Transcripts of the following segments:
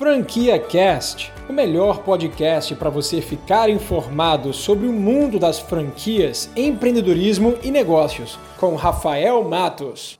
Franquia Cast, o melhor podcast para você ficar informado sobre o mundo das franquias, empreendedorismo e negócios, com Rafael Matos.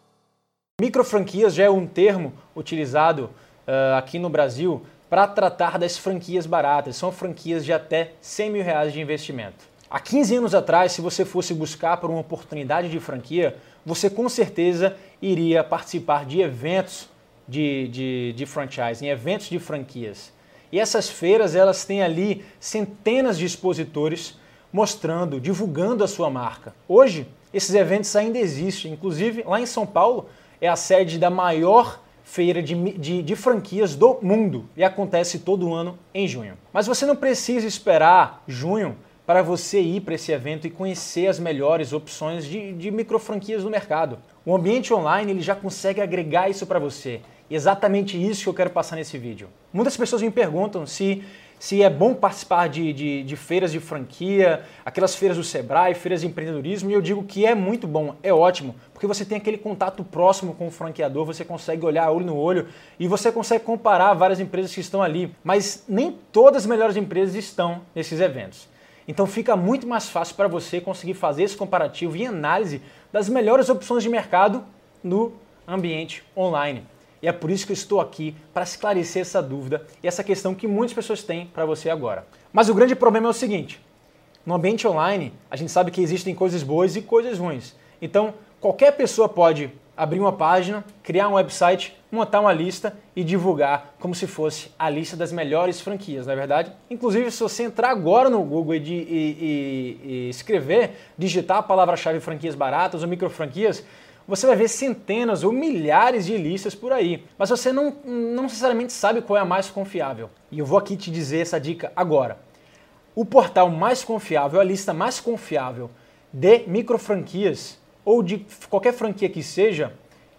Microfranquias já é um termo utilizado uh, aqui no Brasil para tratar das franquias baratas. São franquias de até 100 mil reais de investimento. Há 15 anos atrás, se você fosse buscar por uma oportunidade de franquia, você com certeza iria participar de eventos de, de, de franchising, eventos de franquias. E essas feiras elas têm ali centenas de expositores mostrando, divulgando a sua marca. Hoje, esses eventos ainda existem. Inclusive, lá em São Paulo, é a sede da maior feira de, de, de, franquias do mundo e acontece todo ano em junho. Mas você não precisa esperar junho para você ir para esse evento e conhecer as melhores opções de, de micro franquias no mercado. O ambiente online ele já consegue agregar isso para você exatamente isso que eu quero passar nesse vídeo. Muitas pessoas me perguntam se, se é bom participar de, de, de, feiras de franquia, aquelas feiras do Sebrae, feiras de empreendedorismo, e eu digo que é muito bom, é ótimo, porque você tem aquele contato próximo com o franqueador, você consegue olhar olho no olho e você consegue comparar várias empresas que estão ali. Mas nem todas as melhores empresas estão nesses eventos. Então fica muito mais fácil para você conseguir fazer esse comparativo e análise das melhores opções de mercado no ambiente online. E é por isso que eu estou aqui para esclarecer essa dúvida e essa questão que muitas pessoas têm para você agora. Mas o grande problema é o seguinte: no ambiente online, a gente sabe que existem coisas boas e coisas ruins. Então, qualquer pessoa pode abrir uma página, criar um website, montar uma lista e divulgar como se fosse a lista das melhores franquias, não é verdade? Inclusive, se você entrar agora no Google e, e, e, e escrever, digitar a palavra-chave franquias baratas ou micro franquias, você vai ver centenas ou milhares de listas por aí, mas você não, não necessariamente sabe qual é a mais confiável. E eu vou aqui te dizer essa dica agora. O portal mais confiável, a lista mais confiável de micro franquias ou de qualquer franquia que seja,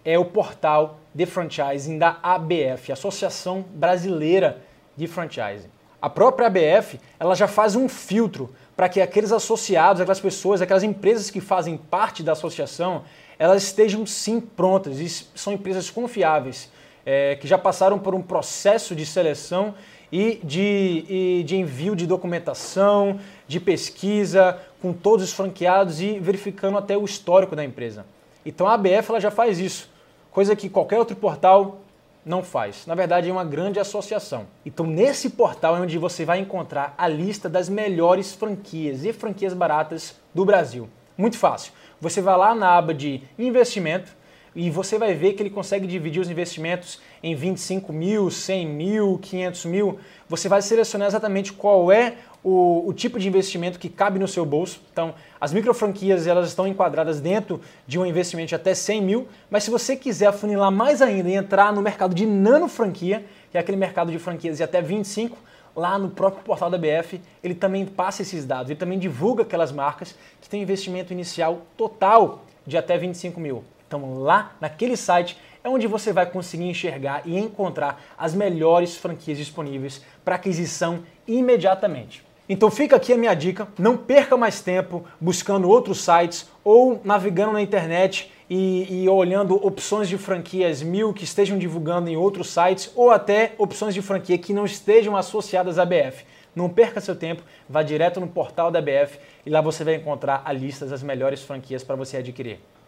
é o portal de franchising da ABF, Associação Brasileira de Franchising. A própria ABF, ela já faz um filtro para que aqueles associados, aquelas pessoas, aquelas empresas que fazem parte da associação, elas estejam sim prontas e são empresas confiáveis, é, que já passaram por um processo de seleção e de, e de envio de documentação, de pesquisa com todos os franqueados e verificando até o histórico da empresa. Então a ABF ela já faz isso, coisa que qualquer outro portal não faz. Na verdade, é uma grande associação. Então, nesse portal é onde você vai encontrar a lista das melhores franquias e franquias baratas do Brasil. Muito fácil. Você vai lá na aba de investimento e você vai ver que ele consegue dividir os investimentos em 25 mil, 100 mil, 500 mil. Você vai selecionar exatamente qual é o, o, tipo de investimento que cabe no seu bolso. Então, as micro franquias elas estão enquadradas dentro de um investimento de até 100 mil, mas se você quiser afunilar mais ainda e entrar no mercado de nano franquia, que é aquele mercado de franquias de até 25, lá no próprio portal da BF, ele também passa esses dados, ele também divulga aquelas marcas que têm investimento inicial total de até 25 mil. Então lá naquele site é onde você vai conseguir enxergar e encontrar as melhores franquias disponíveis para aquisição imediatamente. Então fica aqui a minha dica, não perca mais tempo buscando outros sites ou navegando na internet e, e, olhando opções de franquias mil que estejam divulgando em outros sites ou até opções de franquia que não estejam associadas à BF. Não perca seu tempo, vá direto no portal da BF e lá você vai encontrar a lista das melhores franquias para você adquirir.